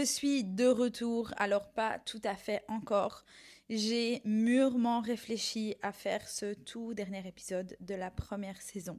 je suis de retour, alors pas tout à fait encore. J'ai mûrement réfléchi à faire ce tout dernier épisode de la première saison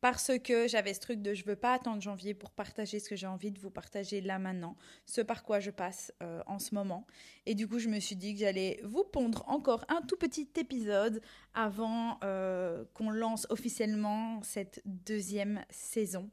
parce que j'avais ce truc de je veux pas attendre janvier pour partager ce que j'ai envie de vous partager là maintenant, ce par quoi je passe euh, en ce moment. Et du coup, je me suis dit que j'allais vous pondre encore un tout petit épisode avant euh, qu'on lance officiellement cette deuxième saison.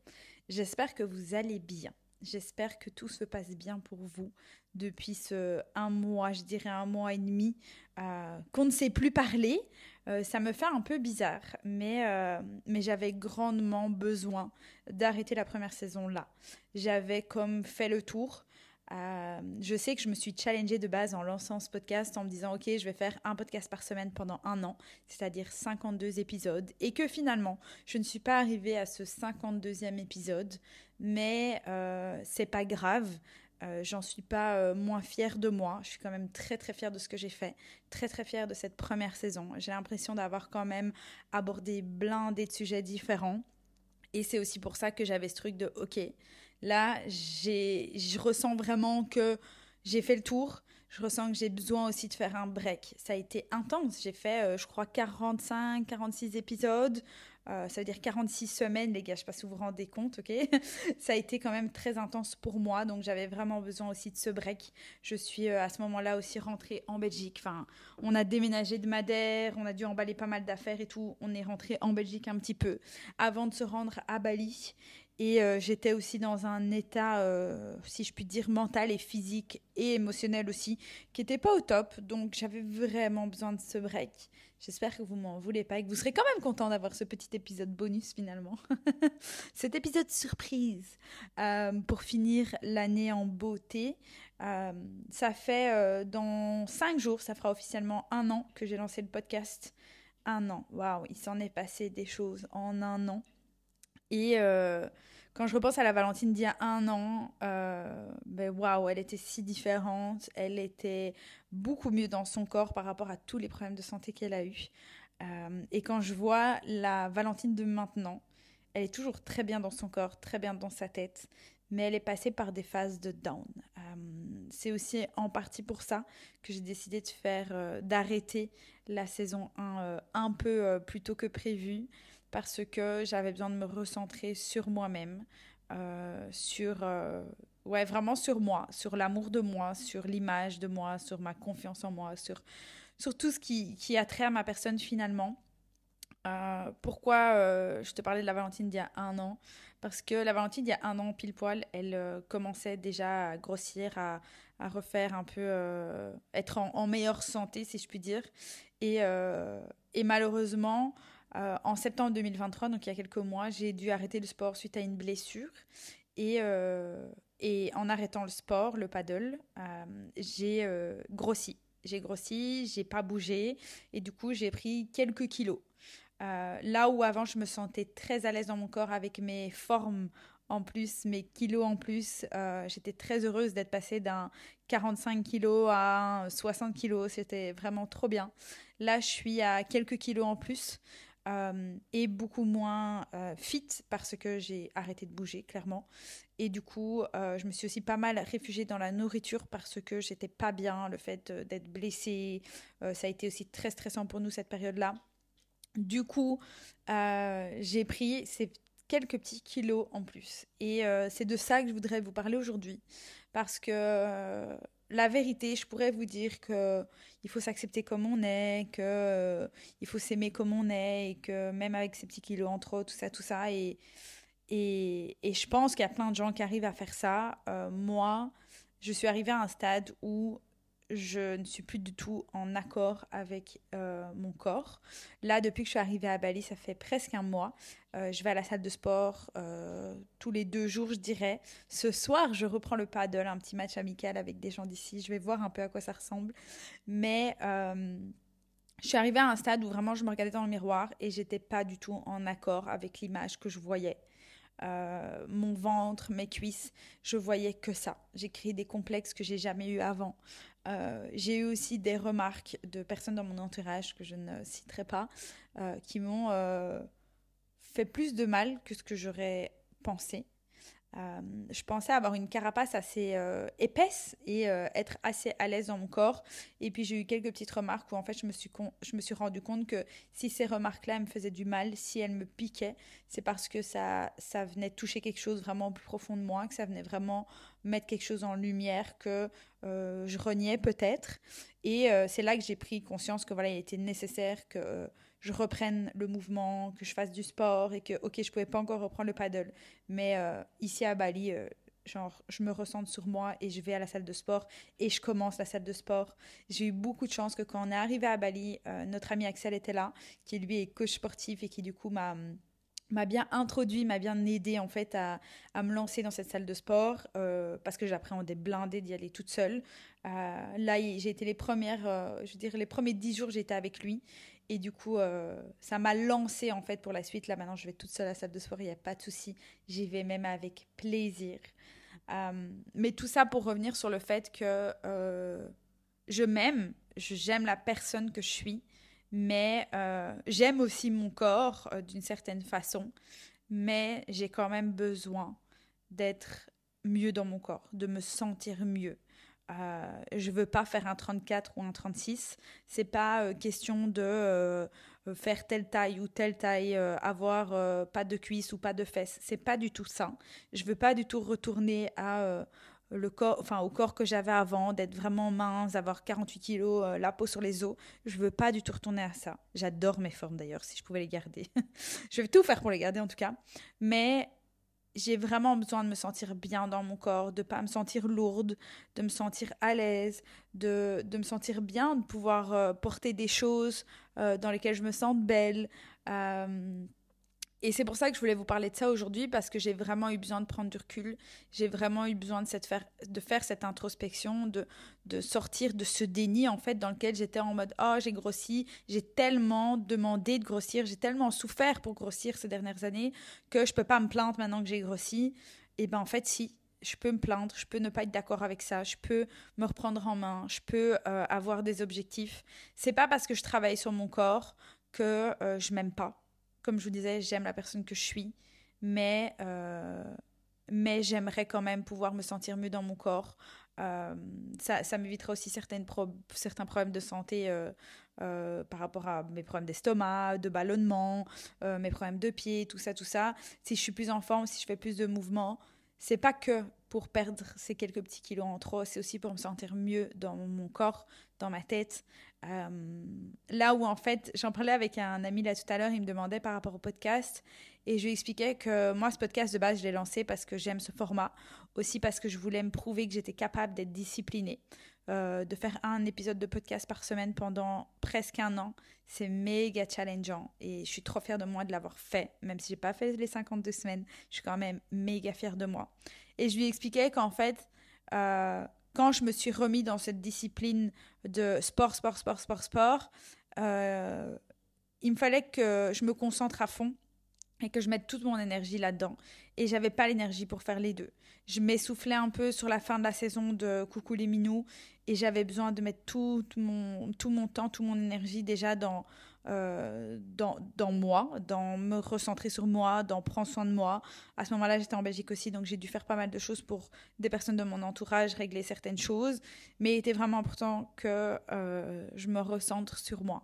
J'espère que vous allez bien. J'espère que tout se passe bien pour vous depuis ce un mois, je dirais un mois et demi, euh, qu'on ne sait plus parler. Euh, ça me fait un peu bizarre, mais, euh, mais j'avais grandement besoin d'arrêter la première saison là. J'avais comme fait le tour. je sais que je me suis challengée de base en lançant ce podcast en me disant ok je vais faire un podcast par semaine pendant un an, c'est-à-dire 52 épisodes, et que finalement je ne suis pas arrivée à ce 52e épisode mais euh, c'est pas grave. Euh, j'en suis pas euh, moins fière de moi. Je suis quand même très très fière de ce que j'ai fait, très très fière de cette première saison. J'ai l'impression d'avoir quand même abordé blindé de sujets différents. Et c'est aussi pour ça que j'avais ce truc de ok, là je ressens vraiment que j'ai fait le tour. Je ressens que j'ai besoin aussi de faire un break. Ça a été intense. J'ai fait, je crois, 45, 46 épisodes. Euh, ça veut dire 46 semaines, les gars, je sais pas si vous vous rendez compte, ok? Ça a été quand même très intense pour moi, donc j'avais vraiment besoin aussi de ce break. Je suis euh, à ce moment-là aussi rentrée en Belgique. Enfin, on a déménagé de Madère, on a dû emballer pas mal d'affaires et tout. On est rentré en Belgique un petit peu avant de se rendre à Bali. Et euh, j'étais aussi dans un état, si je puis dire, mental et physique et émotionnel aussi, qui n'était pas au top. Donc j'avais vraiment besoin de ce break. J'espère que vous m'en voulez pas et que vous serez quand même content d'avoir ce petit épisode bonus finalement. Cet épisode surprise euh, pour finir l'année en beauté. Euh, ça fait euh, dans cinq jours, ça fera officiellement un an que j'ai lancé le podcast. Un an, waouh, il s'en est passé des choses en un an. Et quand je repense à la Valentine d'il y a un an, euh, ben waouh, elle était si différente. Elle était beaucoup mieux dans son corps par rapport à tous les problèmes de santé qu'elle a eus. Euh, et quand je vois la Valentine de maintenant, elle est toujours très bien dans son corps, très bien dans sa tête, mais elle est passée par des phases de down. Euh, c'est aussi en partie pour ça que j'ai décidé de faire, d'arrêter la saison 1 un peu plus tôt que prévu parce que j'avais besoin de me recentrer sur moi-même, euh, sur, euh, ouais, vraiment sur moi, sur l'amour de moi, sur l'image de moi, sur ma confiance en moi, sur, sur tout ce qui, qui a trait à ma personne finalement. Euh, pourquoi je te parlais de la Valentine d'il y a un an? Parce que la Valentine d'il y a un an, pile poil, elle commençait déjà à grossir, à, à refaire un peu, être en, en, meilleure santé, si je puis dire. Et, et malheureusement, euh, en septembre 2023, donc il y a quelques mois, j'ai dû arrêter le sport suite à une blessure. Et, euh, en arrêtant le sport, le paddle, euh, j'ai grossi. J'ai grossi, j'ai pas bougé et du coup j'ai pris quelques kilos. là où avant je me sentais très à l'aise dans mon corps avec mes formes en plus, mes kilos en plus, j'étais très heureuse d'être passée d'un 45 kilos à 60 kilos. C'était vraiment trop bien. Là, je suis à quelques kilos en plus. Euh, et beaucoup moins euh, fit parce que j'ai arrêté de bouger clairement. Et du coup euh, je me suis aussi pas mal réfugiée dans la nourriture parce que j'étais pas bien. Le fait d'être blessée ça a été aussi très stressant pour nous cette période là du coup j'ai pris ces quelques petits kilos en plus. Et c'est de ça que je voudrais vous parler aujourd'hui. Parce que la vérité, je pourrais vous dire que il faut s'accepter comme on est, que euh, il faut s'aimer comme on est, et que même avec ces petits kilos en trop, tout ça, tout ça, et je pense qu'il y a plein de gens qui arrivent à faire ça. Euh, moi, je suis arrivée à un stade où je ne suis plus du tout en accord avec euh, mon corps. Là, depuis que je suis arrivée à Bali, ça fait presque un mois. Euh, je vais à la salle de sport euh, tous les deux jours, je dirais. Ce soir, je reprends le paddle, un petit match amical avec des gens d'ici. Je vais voir un peu à quoi ça ressemble. Mais je suis arrivée à un stade où vraiment je me regardais dans le miroir et j'étais pas du tout en accord avec l'image que je voyais. mon ventre, mes cuisses, je voyais que ça. J'ai créé des complexes que j'ai jamais eu avant. Euh, j'ai eu aussi des remarques de personnes dans mon entourage que je ne citerai pas, euh, qui m'ont euh, fait plus de mal que ce que j'aurais pensé. Euh, je pensais avoir une carapace assez euh, épaisse et euh, être assez à l'aise dans mon corps. Et puis j'ai eu quelques petites remarques où en fait je me suis, je me suis rendu compte que si ces remarques-là me faisaient du mal, si elles me piquaient, c'est parce que ça, ça venait toucher quelque chose vraiment plus profond de moi, que ça venait vraiment mettre quelque chose en lumière que je reniais peut-être. Et c'est là que j'ai pris conscience que voilà, il était nécessaire que je reprenne le mouvement, que je fasse du sport et que, ok, je pouvais pas encore reprendre le paddle. Mais euh, ici à Bali, euh, genre, je me ressens sur moi et je vais à la salle de sport et je commence la salle de sport. J'ai eu beaucoup de chance que quand on est arrivé à Bali, euh, notre ami Axel était là, qui lui est coach sportif et qui du coup m'a m'a bien introduit, m'a bien aidé en fait à, à, me lancer dans cette salle de sport parce que j'appréhendais blindé d'y aller toute seule. là, j'ai été les premières, je veux dire, les premiers dix jours, j'étais avec lui et du coup, euh, ça m'a lancé en fait pour la suite. Là maintenant, je vais toute seule à la salle de sport, il n'y a pas de souci. J'y vais même avec plaisir. Euh, mais tout ça pour revenir sur le fait que euh, je m'aime, j'aime la personne que je suis, mais j'aime aussi mon corps d'une certaine façon. Mais j'ai quand même besoin d'être mieux dans mon corps, de me sentir mieux. Euh, je veux pas faire un 34 ou un 36. C'est pas euh, question de euh, faire telle taille ou telle taille, avoir pas de cuisses ou pas de fesses. C'est pas du tout ça. Je veux pas du tout retourner au corps que j'avais avant, d'être vraiment mince, avoir 48 kilos, la peau sur les os. Je veux pas du tout retourner à ça. J'adore mes formes d'ailleurs, si je pouvais les garder. je vais tout faire pour les garder en tout cas. Mais j'ai vraiment besoin de me sentir bien dans mon corps, de pas me sentir lourde, de me sentir à l'aise, de, de, me sentir bien, de pouvoir euh, porter des choses euh, dans lesquelles je me sens belle. Euh, et c'est pour ça que je voulais vous parler de ça aujourd'hui, parce que j'ai vraiment eu besoin de prendre du recul. J'ai vraiment eu besoin de, cette faire, de faire cette introspection, de, de sortir de ce déni, en fait, dans lequel j'étais en mode Oh, j'ai grossi, j'ai tellement demandé de grossir, j'ai tellement souffert pour grossir ces dernières années que je peux pas me plaindre maintenant que j'ai grossi. Et ben en fait, si, je peux me plaindre, je peux ne pas être d'accord avec ça, je peux me reprendre en main, je peux euh, avoir des objectifs. C'est pas parce que je travaille sur mon corps que euh, je m'aime pas comme je vous disais, j'aime la personne que je suis, mais, euh, mais j'aimerais quand même pouvoir me sentir mieux dans mon corps. Euh, ça, ça m'éviterait aussi certaines certains problèmes de santé euh, par rapport à mes problèmes d'estomac, de ballonnement, mes problèmes de pied, tout ça, tout ça. Si je suis plus en forme, si je fais plus de mouvements, c'est pas que pour perdre ces quelques petits kilos en trop, c'est aussi pour me sentir mieux dans mon corps, dans ma tête. Euh, là où en fait, j'en parlais avec un ami là tout à l'heure, il me demandait par rapport au podcast et je lui expliquais que moi ce podcast de base je l'ai lancé parce que j'aime ce format, aussi parce que je voulais me prouver que j'étais capable d'être disciplinée. Euh, de faire un épisode de podcast par semaine pendant presque un an, c'est méga challengeant et je suis trop fière de moi de l'avoir fait, même si j'ai pas fait les 52 semaines, je suis quand même méga fière de moi. Et je lui expliquais qu'en fait, euh, quand je me suis remis dans cette discipline de sport, sport, sport, sport, sport, euh, il me fallait que je me concentre à fond et que je mette toute mon énergie là-dedans. Et j'avais pas l'énergie pour faire les deux. Je m'essoufflais un peu sur la fin de la saison de Coucou les Minous et j'avais besoin de mettre tout, mon, tout mon temps, toute mon énergie déjà dans, euh, dans, dans, moi, dans me recentrer sur moi, dans prendre soin de moi. À ce moment-là, j'étais en Belgique aussi, donc j'ai dû faire pas mal de choses pour des personnes de mon entourage, régler certaines choses. Mais il était vraiment important que euh, je me recentre sur moi.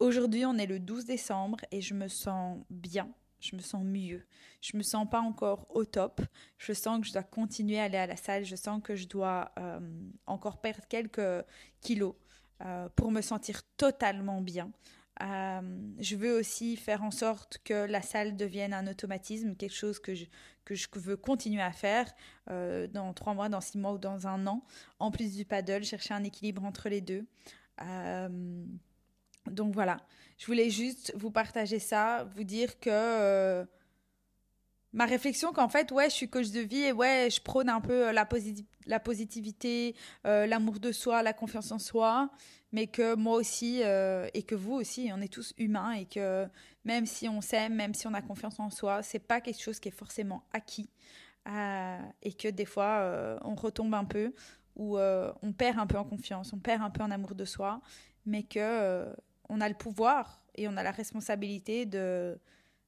Aujourd'hui, on est le 12 décembre et je me sens bien je me sens mieux. Je me sens pas encore au top. Je sens que je dois continuer à aller à la salle. Je sens que je dois euh, encore perdre quelques kilos euh, pour me sentir totalement bien. Euh, je veux aussi faire en sorte que la salle devienne un automatisme, quelque chose que que je veux continuer à faire dans trois mois, dans six mois ou dans un an. En plus du paddle, chercher un équilibre entre les deux. Donc voilà, je voulais juste vous partager ça, vous dire que euh, ma réflexion qu'en fait, ouais, je suis coach de vie et ouais, je prône un peu euh, la, positivité, euh, l'amour de soi, la confiance en soi, mais que moi aussi et que vous aussi, on est tous humains et que même si on s'aime, même si on a confiance en soi, c'est pas quelque chose qui est forcément acquis et que des fois on retombe un peu ou on perd un peu en confiance, on perd un peu en amour de soi, mais que on a le pouvoir et on a la responsabilité de,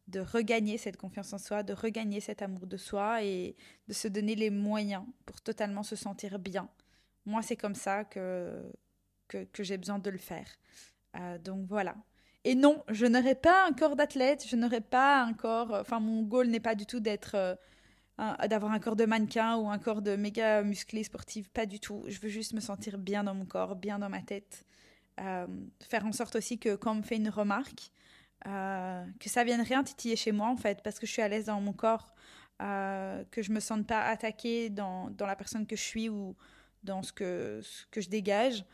de regagner cette confiance en soi, de regagner cet amour de soi et de se donner les moyens pour totalement se sentir bien. Moi, c'est comme ça que, que, j'ai besoin de le faire. Euh, donc voilà. Et non, je n'aurai pas un corps d'athlète, je n'aurai pas un corps. Enfin, mon goal n'est pas du tout d'être. Euh, d'avoir un corps de mannequin ou un corps de méga musclé sportif, pas du tout. Je veux juste me sentir bien dans mon corps, bien dans ma tête. Euh, faire en sorte aussi que quand on me fait une remarque, euh, que ça vienne rien titiller chez moi en fait, parce que je suis à l'aise dans mon corps, euh, que je me sente pas attaquée dans, dans, la personne que je suis ou dans ce que, que je dégage.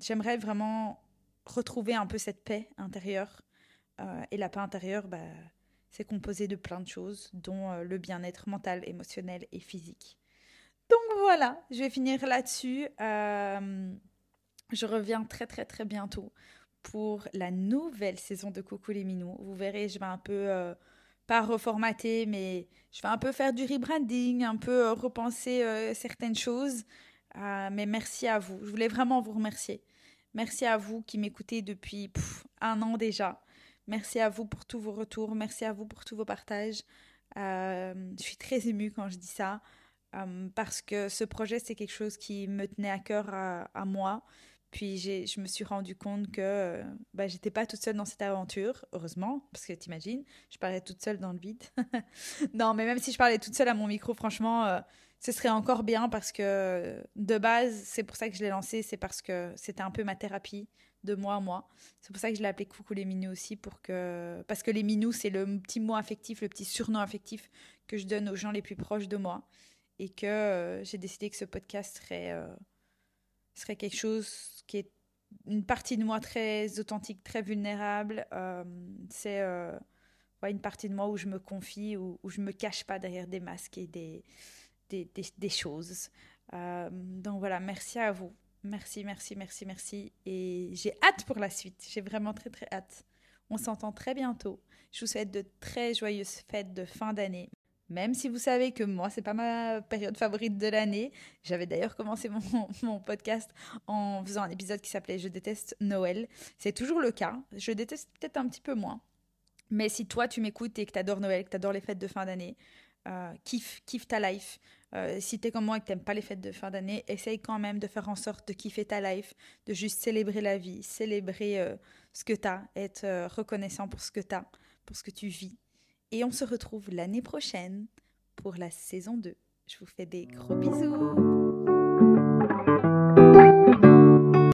J'aimerais vraiment retrouver un peu cette paix intérieure. et la paix intérieure, bah, c'est composé de plein de choses, dont le bien-être mental, émotionnel et physique. Donc voilà, je vais finir là-dessus. Je reviens très très très bientôt pour la nouvelle saison de Coucou les Minous. Vous verrez, je vais un peu, euh, pas reformater, mais je vais un peu faire du rebranding, un peu euh, repenser euh, certaines choses. mais merci à vous. Je voulais vraiment vous remercier. Merci à vous qui m'écoutez depuis un an déjà. Merci à vous pour tous vos retours. Merci à vous pour tous vos partages. je suis très émue quand je dis ça. parce que ce projet, c'est quelque chose qui me tenait à cœur à moi. Puis je me suis rendu compte que bah, j'étais pas toute seule dans cette aventure, heureusement, parce que t'imagines, je parlais toute seule dans le vide. non, mais même si je parlais toute seule à mon micro, franchement, euh, ce serait encore bien parce que de base, c'est pour ça que je l'ai lancé, c'est parce que c'était un peu ma thérapie de moi à moi. C'est pour ça que je l'ai appelé Coucou les Minous aussi, pour que... parce que les Minous, c'est le petit mot affectif, le petit surnom affectif que je donne aux gens les plus proches de moi. Et que euh, j'ai décidé que ce podcast serait serait quelque chose qui est une partie de moi très authentique, très vulnérable. Euh, c'est euh, une partie de moi où je me confie, où, où je me cache pas derrière des masques et des, des, des, choses. Euh, donc voilà, merci à vous. Merci, merci, merci, merci. Et j'ai hâte pour la suite. J'ai vraiment très, très hâte. On s'entend très bientôt. Je vous souhaite de très joyeuses fêtes de fin d'année. Même si vous savez que moi, c'est pas ma période favorite de l'année. J'avais d'ailleurs commencé mon, podcast en faisant un épisode qui s'appelait Je déteste Noël. C'est toujours le cas. Je déteste peut-être un petit peu moins. Mais si toi, tu m'écoutes et que tu adores Noël, que tu adores les fêtes de fin d'année, euh, kiffe, kiffe ta life. Euh, si t'es comme moi et que t'aimes pas les fêtes de fin d'année, essaye quand même de faire en sorte de kiffer ta life, de juste célébrer la vie, célébrer euh, ce que t'as, être euh, reconnaissant pour ce que t'as, pour ce que tu vis. Et on se retrouve l'année prochaine pour la saison 2. Je vous fais des gros bisous.